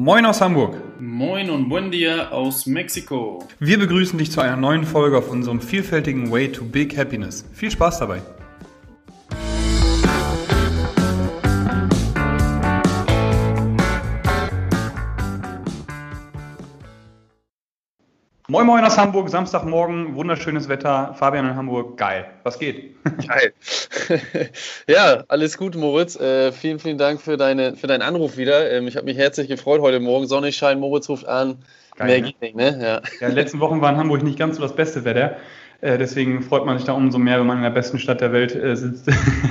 Moin aus Hamburg. Moin und buen dia aus Mexiko. Wir begrüßen dich zu einer neuen Folge auf unserem vielfältigen Way to Big Happiness. Viel Spaß dabei. Moin Moin aus Hamburg, Samstagmorgen, wunderschönes Wetter, Fabian in Hamburg, geil. Was geht? Geil. ja, alles gut, Moritz. Äh, vielen, vielen Dank für, deine, für deinen Anruf wieder. Ähm, ich habe mich herzlich gefreut heute Morgen. Sonnenschein, Moritz ruft an. Geil, Mehr ne? geht nicht, ne? Ja. Ja, in den letzten Wochen war in Hamburg nicht ganz so das beste Wetter. Äh, deswegen freut man sich da umso mehr, wenn man in der besten Stadt der Welt äh, sitzt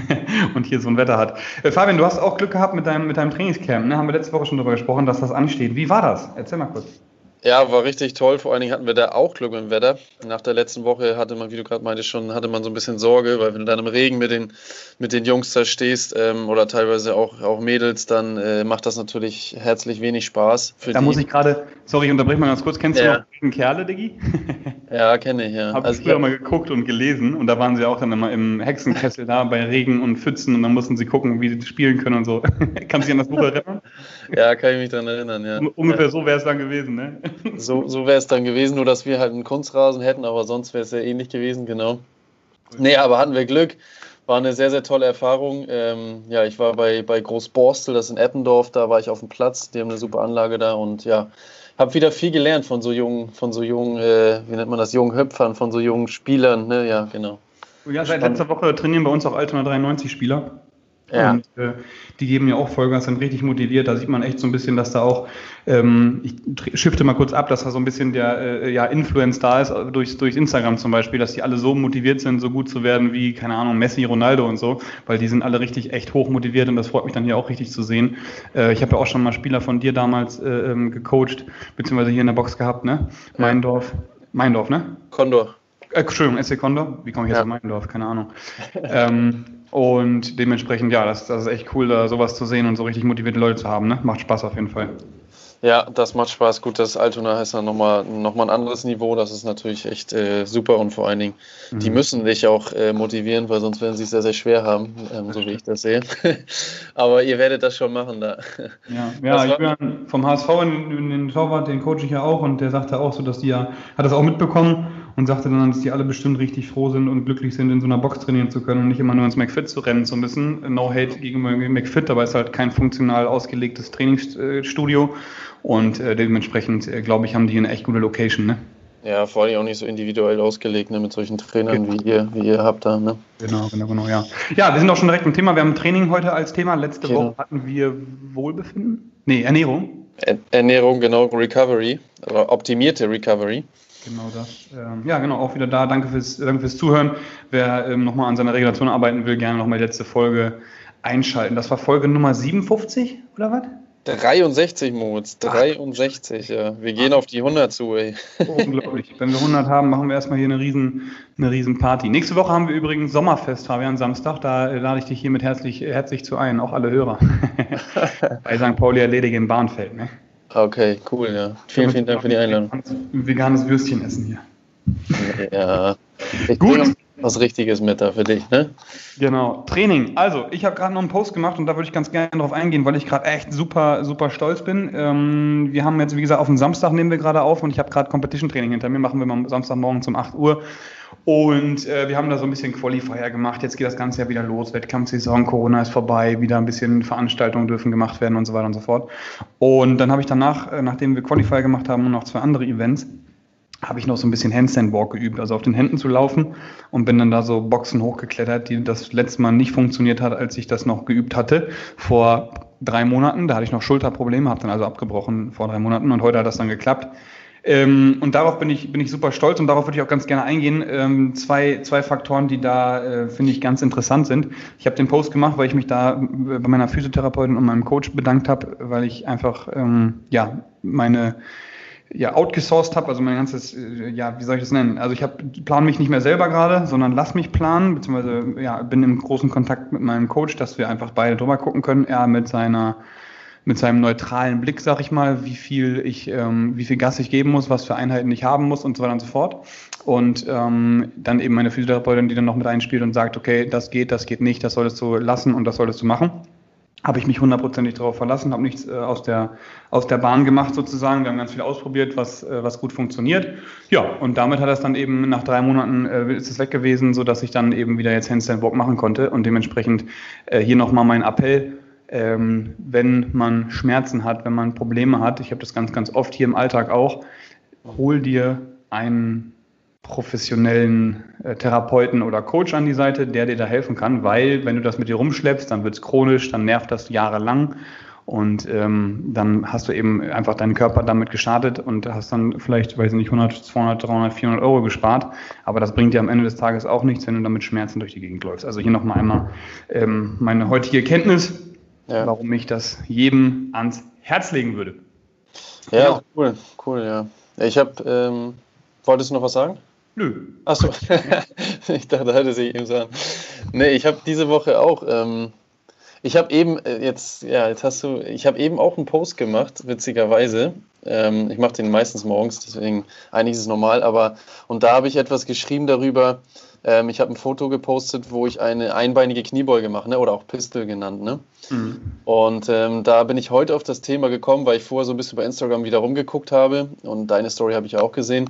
und hier so ein Wetter hat. Äh, Fabian, du hast auch Glück gehabt mit deinem, mit deinem Trainingscamp. Ne? Haben wir letzte Woche schon darüber gesprochen, dass das ansteht. Wie war das? Erzähl mal kurz. Ja, war richtig toll. Vor allen Dingen hatten wir da auch Glück dem Wetter. Nach der letzten Woche hatte man, wie du gerade meintest, schon, hatte man so ein bisschen Sorge, weil wenn du dann im Regen mit den, mit den Jungs da stehst ähm, oder teilweise auch, auch Mädels, dann äh, macht das natürlich herzlich wenig Spaß. Da die. muss ich gerade, sorry, ich unterbreche mal ganz kurz. Kennst Ja. du noch Kerle, Diggi? Ja, kenne ich, ja. Habe Also ich früher hab, mal geguckt und gelesen und da waren sie auch dann immer im Hexenkessel da bei Regen und Pfützen und dann mussten sie gucken, wie sie spielen können und so. Kannst du dich an das Buch erinnern? ja, kann ich mich daran erinnern, ja. Ungefähr so wäre es dann gewesen, ne? So, so wäre es dann gewesen, nur dass wir halt einen Kunstrasen hätten, aber sonst wäre es ja ähnlich gewesen, genau. Nee, aber hatten wir Glück. War eine sehr, sehr tolle Erfahrung. Ähm, ja, ich war bei, bei Großborstel, das ist in Eppendorf, da war ich auf dem Platz, die haben eine super Anlage da und ja, habe wieder viel gelernt von so jungen, von so jungen, äh, wie nennt man das, jungen Hüpfern, von so jungen Spielern, ne, ja, genau. Ja, seit letzter Woche trainieren bei uns auch Altona 93 Spieler. Ja. Und äh, die geben ja auch Vollgas, sind richtig motiviert. Da sieht man echt so ein bisschen, dass da auch, ähm, ich shifte mal kurz ab, dass da so ein bisschen der äh, ja, Influence da ist, äh, durch, durch Instagram zum Beispiel, dass die alle so motiviert sind, so gut zu werden wie, keine Ahnung, Messi, Ronaldo und so, weil die sind alle richtig echt hoch motiviert und das freut mich dann hier auch richtig zu sehen. Äh, ich habe ja auch schon mal Spieler von dir damals äh, ähm, gecoacht, beziehungsweise hier in der Box gehabt, ne? Meindorf. Meindorf, ne? Condor. Äh, Entschuldigung, SC Condor. Wie komme ich jetzt Ja. auf Meindorf? Keine Ahnung. ähm, und dementsprechend, ja, das, das ist echt cool, da sowas zu sehen und so richtig motivierte Leute zu haben. Ne? Macht Spaß auf jeden Fall. Ja, das macht Spaß. Gut, das Altona ist dann nochmal noch mal ein anderes Niveau. Das ist natürlich echt äh, super und vor allen Dingen, die müssen dich auch äh, motivieren, weil sonst werden sie es sehr, sehr schwer haben, ähm, so wie ich das sehe. Aber ihr werdet das schon machen da. Ja, ja ich bin vom HSV in, in den Torwart, den coach ich ja auch und der sagte auch so, dass die ja, hat das auch mitbekommen und sagte dann, dass die alle bestimmt richtig froh sind und glücklich sind, in so einer Box trainieren zu können und nicht immer nur ins McFit zu rennen zu müssen. No hate gegenüber McFit, aber es ist halt kein funktional ausgelegtes Trainingsstudio und äh, dementsprechend, äh, glaube ich, haben die eine echt gute Location, ne? Ja, vor allem auch nicht so individuell ausgelegt, ne, mit solchen Trainern wie ihr, wie ihr habt da. Ne? Genau, genau, genau, ja. Ja, wir sind auch schon direkt im Thema. Wir haben Training heute als Thema. Letzte Genau. Woche hatten wir Wohlbefinden? Nee, Ernährung. Er Ernährung, genau, Recovery, optimierte Recovery. Genau das. Ähm, ja, genau, auch wieder da. Danke fürs, danke fürs Zuhören. Wer ähm, nochmal an seiner Regulation arbeiten will, gerne nochmal die letzte Folge einschalten. Das war Folge Nummer 57, oder was? 63, Moritz, 63, ja. Wir gehen auf die 100 zu, ey. Unglaublich. Wenn wir 100 haben, machen wir erstmal hier eine riesen, eine riesen Party. Nächste Woche haben wir übrigens Sommerfest, Fabian, Samstag. Da äh, lade ich dich hiermit herzlich, herzlich zu ein, auch alle Hörer. Bei St. Pauli erledige in Bahnfeld. Ne? Okay, cool, ja. Vielen, vielen Dank für die Einladung. Ein veganes Würstchen essen hier. Ja. Ich Gut. Was Richtiges mit da für dich, ne? Genau. Training. Also, ich habe gerade noch einen Post gemacht und da würde ich ganz gerne drauf eingehen, weil ich gerade echt super, super stolz bin. Ähm, wir haben jetzt, wie gesagt, auf dem Samstag nehmen wir gerade auf und ich habe gerade Competition Training hinter mir. Machen wir mal am Samstagmorgen um 8 Uhr. Und äh, wir haben da so ein bisschen Qualifier gemacht. Jetzt geht das Ganze ja wieder los. Wettkampfsaison, Corona ist vorbei, wieder ein bisschen Veranstaltungen dürfen gemacht werden und so weiter und so fort. Und dann habe ich danach, äh, nachdem wir Qualifier gemacht haben noch zwei andere Events, habe ich noch so ein bisschen Handstand Walk geübt, also auf den Händen zu laufen und bin dann da so Boxen hochgeklettert, die das letzte Mal nicht funktioniert hat, als ich das noch geübt hatte, vor drei Monaten. Da hatte ich noch Schulterprobleme, habe dann also abgebrochen vor drei Monaten und heute hat das dann geklappt. Ähm, und darauf bin ich, bin ich super stolz und darauf würde ich auch ganz gerne eingehen. Ähm, zwei, zwei Faktoren, die da, äh, finde ich, ganz interessant sind. Ich habe den Post gemacht, weil ich mich da äh, bei meiner Physiotherapeutin und meinem Coach bedankt habe, weil ich einfach, ähm, ja, meine, ja, outgesourced habe, also mein ganzes, äh, ja, wie soll ich das nennen? Also ich habe plan mich nicht mehr selber gerade, sondern lass mich planen, beziehungsweise ja, bin im großen Kontakt mit meinem Coach, dass wir einfach beide drüber gucken können. Er mit seiner mit seinem neutralen Blick, sag ich mal, wie viel ich, ähm, wie viel Gas ich geben muss, was für Einheiten ich haben muss und so weiter und so fort. Und ähm, dann eben meine Physiotherapeutin, die dann noch mit einspielt und sagt, okay, das geht, das geht nicht, das solltest du lassen und das solltest du machen. Habe ich mich hundertprozentig darauf verlassen, habe nichts äh, aus, der, aus der Bahn gemacht sozusagen. Wir haben ganz viel ausprobiert, was, äh, was gut funktioniert. Ja, und damit hat es dann eben nach drei Monaten äh, ist es weg gewesen, sodass ich dann eben wieder jetzt Handstand Walk machen konnte. Und dementsprechend äh, hier nochmal mein Appell, ähm, wenn man Schmerzen hat, wenn man Probleme hat, ich habe das ganz, ganz oft hier im Alltag auch, hol dir einen professionellen äh, Therapeuten oder Coach an die Seite, der dir da helfen kann, weil wenn du das mit dir rumschleppst, dann wird es chronisch, dann nervt das jahrelang und ähm, dann hast du eben einfach deinen Körper damit gestartet und hast dann vielleicht, weiß ich nicht, 100, 200, 300, 400 Euro gespart, aber das bringt dir am Ende des Tages auch nichts, wenn du damit Schmerzen durch die Gegend läufst. Also hier nochmal einmal ähm, meine heutige Kenntnis, ja. warum ich das jedem ans Herz legen würde. Ja, genau. cool, cool, ja. Ich habe, ähm, wolltest du noch was sagen? Nö. Achso, ich dachte, hätte sich eben sagen. Nee, ich habe diese Woche auch, ähm, ich habe eben, äh, jetzt, ja, jetzt hast du, ich habe eben auch einen Post gemacht, witzigerweise. Ähm, ich mache den meistens morgens, deswegen eigentlich ist es normal, aber, und da habe ich etwas geschrieben darüber, ähm, ich habe ein Foto gepostet, wo ich eine einbeinige Kniebeuge mache, ne? oder auch Pistol genannt. Ne? Mhm. Und ähm, da bin ich heute auf das Thema gekommen, weil ich vorher so ein bisschen bei Instagram wieder rumgeguckt habe und deine Story habe ich auch gesehen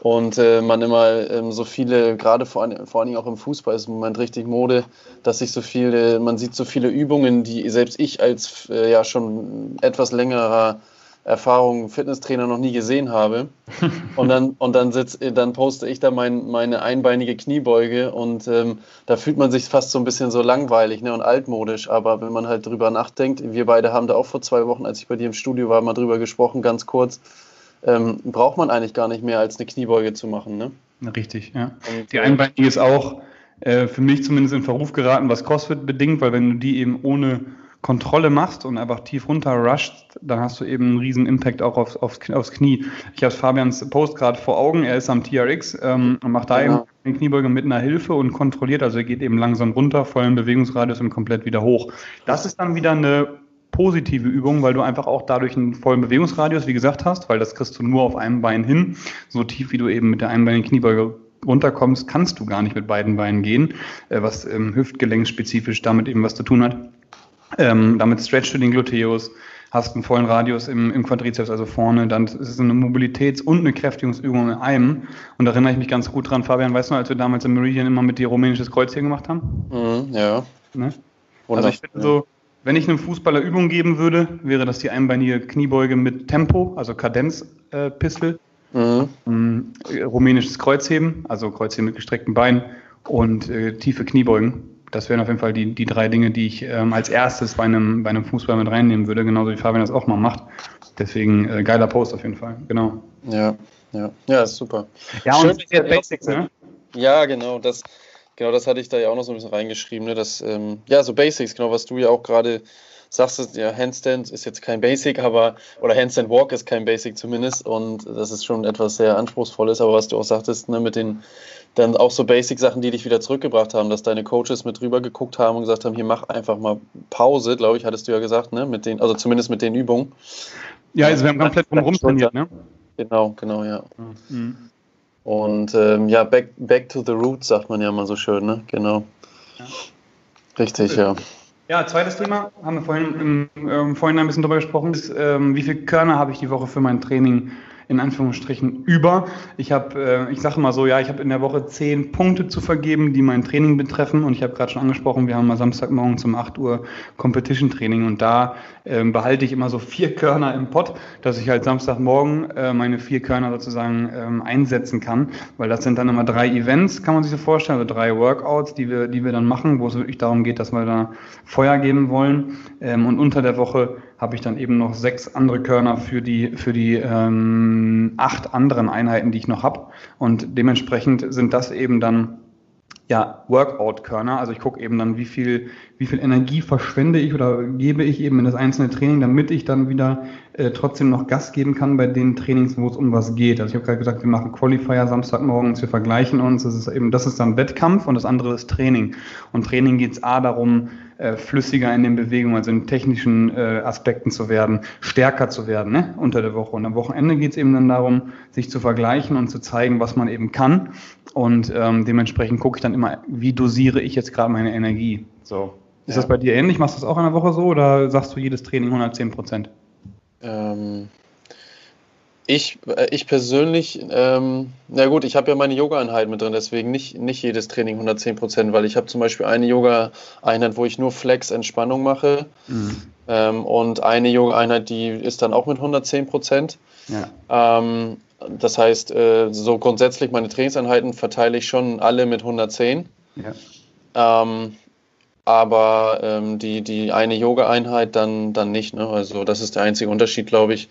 und äh, man immer ähm, so viele, gerade vor, vor allen Dingen auch im Fußball ist im Moment richtig Mode, dass sich so viele, man sieht so viele Übungen, die selbst ich als äh, ja schon etwas längerer Erfahrung Fitnesstrainer noch nie gesehen habe. Und dann, und dann, sitz, dann poste ich da mein, meine einbeinige Kniebeuge und ähm, da fühlt man sich fast so ein bisschen so langweilig ne, und altmodisch. Aber wenn man halt drüber nachdenkt, wir beide haben da auch vor zwei Wochen, als ich bei dir im Studio war, mal drüber gesprochen, ganz kurz ähm, braucht man eigentlich gar nicht mehr als eine Kniebeuge zu machen. Ne? Richtig, ja. Und, die Einbeinige ist auch äh, für mich zumindest in Verruf geraten, was CrossFit bedingt, weil wenn du die eben ohne Kontrolle machst und einfach tief runter rusht, dann hast du eben einen riesen Impact auch aufs, aufs, aufs Knie. Ich habe Fabians Post gerade vor Augen, er ist am TRX ähm, und macht da genau. eben eine Kniebeuge mit einer Hilfe und kontrolliert, also er geht eben langsam runter, vollen Bewegungsradius und komplett wieder hoch. Das ist dann wieder eine positive Übung, weil du einfach auch dadurch einen vollen Bewegungsradius, wie gesagt, hast, weil das kriegst du nur auf einem Bein hin. So tief wie du eben mit der einbeinigen Kniebeuge runterkommst, kannst du gar nicht mit beiden Beinen gehen, äh, was ähm, hüftgelenkspezifisch damit eben was zu tun hat. Ähm, damit stretchst du den Gluteus, hast einen vollen Radius im, im Quadrizeps, also vorne, dann ist es eine Mobilitäts- und eine Kräftigungsübung in einem. Und da erinnere ich mich ganz gut dran, Fabian, weißt du, als wir damals im Meridian immer mit dir rumänisches Kreuzheben gemacht haben? Mhm, ja. Ne? Also ich finde so, wenn ich einem Fußballer Übung geben würde, wäre das die einbeinige Kniebeuge mit Tempo, also Kadenzpistol, äh, mhm. ähm, rumänisches Kreuzheben, also Kreuzheben mit gestreckten Beinen und äh, tiefe Kniebeugen. Das wären auf jeden Fall die, die drei Dinge, die ich ähm, als erstes bei einem, bei einem Fußball mit reinnehmen würde, genauso wie Fabian das auch mal macht. Deswegen äh, geiler Post auf jeden Fall, genau. Ja, ja, ja, ist super. Ja, und Schön, das Basics, ne? Ja, genau, das, Genau, das hatte ich da ja auch noch so ein bisschen reingeschrieben. Ne? Das, ähm, ja, so Basics, genau, was du ja auch gerade sagst, ja, Handstand ist jetzt kein Basic, aber, oder Handstand Walk ist kein Basic zumindest und das ist schon etwas sehr Anspruchsvolles, aber was du auch sagtest, ne, mit den, dann auch so Basic-Sachen, die dich wieder zurückgebracht haben, dass deine Coaches mit rüber geguckt haben und gesagt haben, hier mach einfach mal Pause, glaube ich, hattest du ja gesagt, ne, mit den, also zumindest mit den Übungen. Ja, also wir haben komplett drumherum trainiert, ne? Genau, genau, ja. Mhm. Und ähm, ja, back, back to the roots, sagt man ja mal so schön, ne? Genau. Ja. Richtig, ja. Ja, zweites Thema, haben wir vorhin im, ähm, vorhin ein bisschen drüber gesprochen, ist, ähm, wie viele Körner habe ich die Woche für mein Training in Anführungsstrichen über. Ich habe, äh, ich sage mal so, ja, ich habe in der Woche zehn Punkte zu vergeben, die mein Training betreffen. Und ich habe gerade schon angesprochen, wir haben mal Samstagmorgen zum 8 Uhr Competition Training und da äh, behalte ich immer so vier Körner im Pott, dass ich halt Samstagmorgen äh, meine vier Körner sozusagen ähm, einsetzen kann, weil das sind dann immer drei Events, kann man sich so vorstellen, also drei Workouts, die wir, die wir dann machen, wo es wirklich darum geht, dass wir da Feuer geben wollen. Ähm, und unter der Woche habe ich dann eben noch sechs andere Körner für die, für die ähm, acht anderen Einheiten, die ich noch habe. Und dementsprechend sind das eben dann ja, Workout-Körner. Also ich gucke eben dann, wie viel, wie viel Energie verschwende ich oder gebe ich eben in das einzelne Training, damit ich dann wieder äh, trotzdem noch Gas geben kann bei den Trainings, wo es um was geht. Also ich habe gerade gesagt, wir machen Qualifier Samstagmorgens, wir vergleichen uns. Das ist eben, das ist dann Wettkampf und das andere ist Training. Und Training geht es A darum, äh, flüssiger in den Bewegungen, also in technischen äh, Aspekten zu werden, stärker zu werden ne, unter der Woche. Und am Wochenende geht es eben dann darum, sich zu vergleichen und zu zeigen, was man eben kann. Und ähm, dementsprechend gucke ich dann immer, wie dosiere ich jetzt gerade meine Energie. So. Ist ja. das bei dir ähnlich? Machst du das auch in der Woche so oder sagst du jedes Training 110 Prozent? Ähm, ich, äh, ich persönlich, ähm, na gut, ich habe ja meine Yoga-Einheit mit drin, deswegen nicht, nicht jedes Training 110 Prozent, weil ich habe zum Beispiel eine Yoga-Einheit, wo ich nur Flex-Entspannung mache mhm. ähm, und eine Yoga-Einheit, die ist dann auch mit 110 Prozent. Ja. Ähm, das heißt, äh, so grundsätzlich meine Trainingseinheiten verteile ich schon alle mit 110. Ja. Ähm, aber ähm, die, die eine Yoga-Einheit dann, dann nicht. Ne? Also das ist der einzige Unterschied, glaube ich,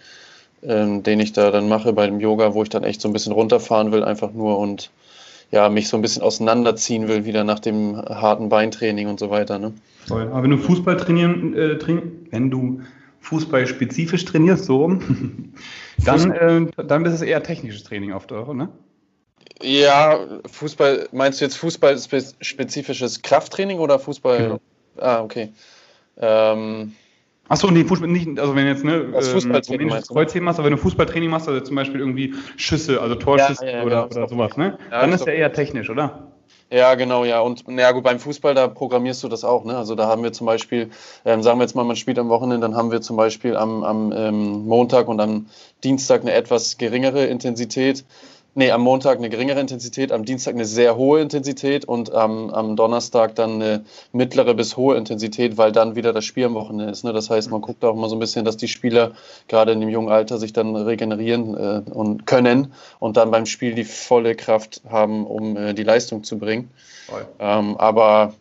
ähm, den ich da dann mache beim Yoga, wo ich dann echt so ein bisschen runterfahren will, einfach nur und ja, mich so ein bisschen auseinanderziehen will, wieder nach dem harten Beintraining und so weiter. Ne? Toll. Aber wenn du Fußball trainieren, äh, train wenn du Fußball spezifisch trainierst, so dann, äh, dann ist es eher technisches Training oft, oder? Ne? Ja, Fußball, meinst du jetzt Fußball-spezifisches Krafttraining oder Fußball? Genau. Ah, okay. Ähm, Achso, nee, Fußball nicht, also wenn jetzt ne, das ähm, Fußballtraining ähm, Kreuzheben machst, aber wenn du Fußballtraining machst, also zum Beispiel irgendwie Schüsse, also Torschüsse ja, ja, oder, genau, oder sowas, ne? Ja, dann ist ja eher technisch, oder? Ja, genau, ja. Und ja gut, beim Fußball, da programmierst du das auch, ne? Also da haben wir zum Beispiel, ähm, sagen wir jetzt mal, man spielt am Wochenende, dann haben wir zum Beispiel am, am ähm, Montag und am Dienstag eine etwas geringere Intensität Nee, am Montag eine geringere Intensität, am Dienstag eine sehr hohe Intensität und am, am Donnerstag dann eine mittlere bis hohe Intensität, weil dann wieder das Spiel am Wochenende ist. Ne? Das heißt, man guckt auch mal so ein bisschen, dass die Spieler gerade in dem jungen Alter sich dann regenerieren äh, und können und dann beim Spiel die volle Kraft haben, um äh, die Leistung zu bringen. Ähm, aber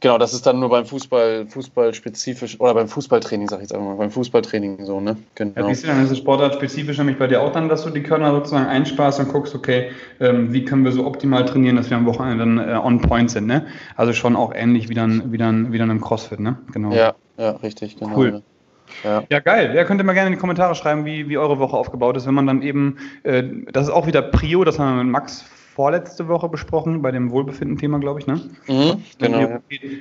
Genau, das ist dann nur beim Fußball, Fußball spezifisch oder beim Fußballtraining, sag ich jetzt einmal, beim Fußballtraining so, ne? Genau. Ja, wie ist denn das Sportart spezifisch nämlich bei dir auch dann, dass du die Körner sozusagen einsparst und guckst, okay, ähm, wie können wir so optimal trainieren, dass wir am Wochenende dann äh, on point sind, ne? Also schon auch ähnlich wie dann, wie dann, wie dann im CrossFit, ne? Genau. Ja, ja, richtig, genau. Cool. Ja. ja, geil. Ja, könnt ihr mal gerne in die Kommentare schreiben, wie, wie eure Woche aufgebaut ist, wenn man dann eben, äh, das ist auch wieder Prio, das haben wir mit Max vorletzte Woche besprochen, bei dem Wohlbefinden-Thema, glaube ich, ne? Mhm, genau.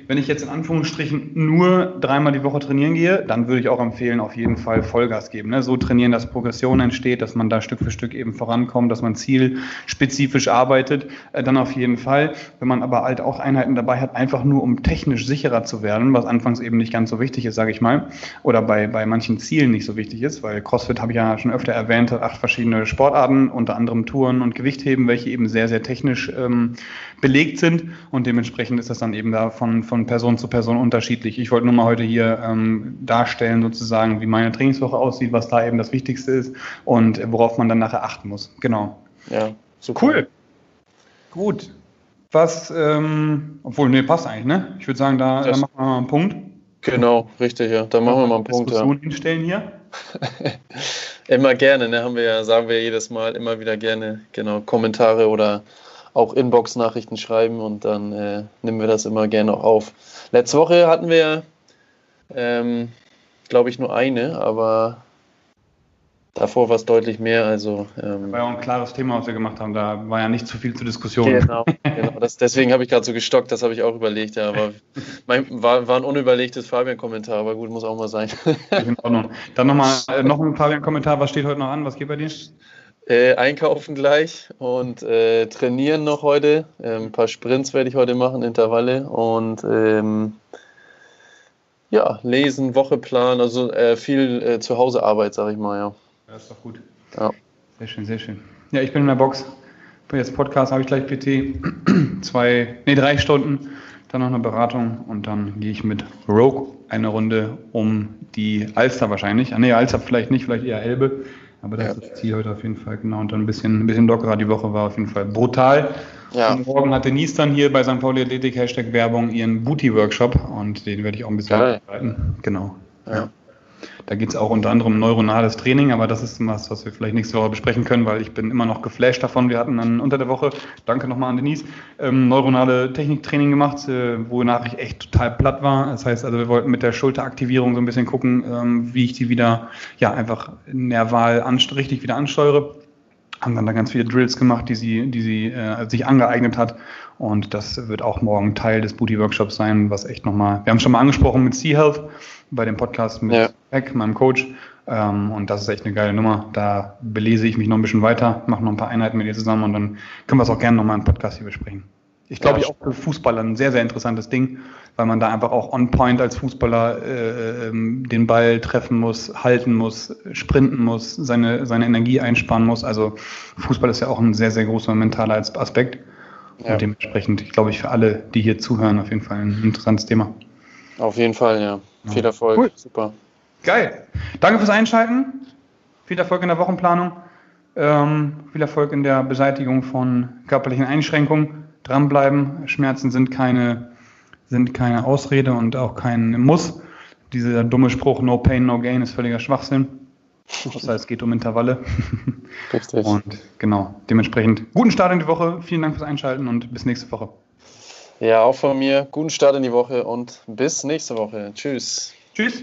Wenn ich jetzt in Anführungsstrichen nur dreimal die Woche trainieren gehe, dann würde ich auch empfehlen, auf jeden Fall Vollgas geben. Ne? So trainieren, dass Progression entsteht, dass man da Stück für Stück eben vorankommt, dass man zielspezifisch arbeitet, äh, dann auf jeden Fall. Wenn man aber halt auch Einheiten dabei hat, einfach nur um technisch sicherer zu werden, was anfangs eben nicht ganz so wichtig ist, sage ich mal, oder bei, bei manchen Zielen nicht so wichtig ist, weil CrossFit habe ich ja schon öfter erwähnt, hat acht verschiedene Sportarten, unter anderem Touren und Gewichtheben, welche eben sehr sehr, sehr technisch ähm, belegt sind und dementsprechend ist das dann eben da von, von Person zu Person unterschiedlich. Ich wollte nur mal heute hier ähm, darstellen, sozusagen, wie meine Trainingswoche aussieht, was da eben das Wichtigste ist und worauf man dann nachher achten muss. Genau. Ja, super. Cool. Gut. Was, ähm, obwohl, nee, passt eigentlich, ne? Ich würde sagen, da, da machen wir mal einen Punkt. Genau, richtig, ja. Da machen wir mal einen Punkt. Diskussion ja. hinstellen hier. immer gerne, ne? Haben wir ja, sagen wir jedes Mal, immer wieder gerne, genau, Kommentare oder auch Inbox-Nachrichten schreiben und dann äh, nehmen wir das immer gerne auch auf. Letzte Woche hatten wir, ähm, glaube ich, nur eine, aber Davor war es deutlich mehr. Also, ähm, war ja auch ein klares Thema, was wir gemacht haben. Da war ja nicht zu viel zur Diskussion. Genau, genau. Das, deswegen habe ich gerade so gestockt, das habe ich auch überlegt. Ja, aber mein, war, war ein unüberlegtes Fabian-Kommentar, aber gut, muss auch mal sein. In Ordnung. Dann nochmal äh, noch ein Fabian-Kommentar. Was steht heute noch an? Was geht bei dir? Äh, einkaufen gleich und äh, trainieren noch heute. Äh, ein paar Sprints werde ich heute machen, Intervalle und ähm, ja, lesen, Wocheplan, also äh, viel äh, Zuhausearbeit, sage ich mal, ja. Ja, ist doch gut. Ja. Sehr schön, sehr schön. Ja, ich bin in der Box. Bin jetzt Podcast, habe ich gleich PT. Zwei, nee, drei Stunden. Dann noch eine Beratung und dann gehe ich mit Rogue eine Runde um die Alster wahrscheinlich. Ah, nee, Alster vielleicht nicht, vielleicht eher Elbe. Aber das ja. ist das Ziel heute auf jeden Fall, genau. Und dann ein bisschen, ein bisschen lockerer. Die Woche war auf jeden Fall brutal. Ja. Und morgen hat Denise dann hier bei St. Pauli Athletik Hashtag Werbung ihren Booty-Workshop und den werde ich auch ein bisschen begleiten. Genau. Ja. Da geht es auch unter anderem um neuronales Training, aber das ist was, was wir vielleicht nächste Woche besprechen können, weil ich bin immer noch geflasht davon. Wir hatten dann unter der Woche, danke nochmal an Denise, ähm, neuronale Techniktraining gemacht, äh, wonach ich echt total platt war. Das heißt also, wir wollten mit der Schulteraktivierung so ein bisschen gucken, ähm, wie ich die wieder, ja, einfach nerval richtig wieder ansteuere haben dann da ganz viele Drills gemacht, die sie, die sie äh, sich angeeignet hat. Und das wird auch morgen Teil des Booty Workshops sein, was echt nochmal, wir haben schon mal angesprochen mit Sea Health bei dem Podcast mit ja. Beck, meinem Coach. Ähm, und das ist echt eine geile Nummer. Da belese ich mich noch ein bisschen weiter, mache noch ein paar Einheiten mit ihr zusammen und dann können wir es auch gerne nochmal im Podcast hier besprechen. Ich glaube, ja, auch für Fußballer ein sehr, sehr interessantes Ding, weil man da einfach auch on point als Fußballer äh, ähm, den Ball treffen muss, halten muss, sprinten muss, seine, seine Energie einsparen muss. Also Fußball ist ja auch ein sehr, sehr großer mentaler Aspekt. Ja. Und dementsprechend, ich glaube ich, für alle, die hier zuhören, auf jeden Fall ein interessantes Thema. Auf jeden Fall, ja. ja. Viel Erfolg. Cool. Super. Geil. Danke fürs Einschalten. Viel Erfolg in der Wochenplanung. Ähm, viel Erfolg in der Beseitigung von körperlichen Einschränkungen. Dranbleiben. Schmerzen sind keine, sind keine Ausrede und auch kein Muss. Dieser dumme Spruch No Pain, No Gain ist völliger Schwachsinn. Das heißt, es geht um Intervalle. Richtig. Und genau, dementsprechend guten Start in die Woche. Vielen Dank fürs Einschalten und bis nächste Woche. Ja, auch von mir. Guten Start in die Woche und bis nächste Woche. Tschüss. Tschüss.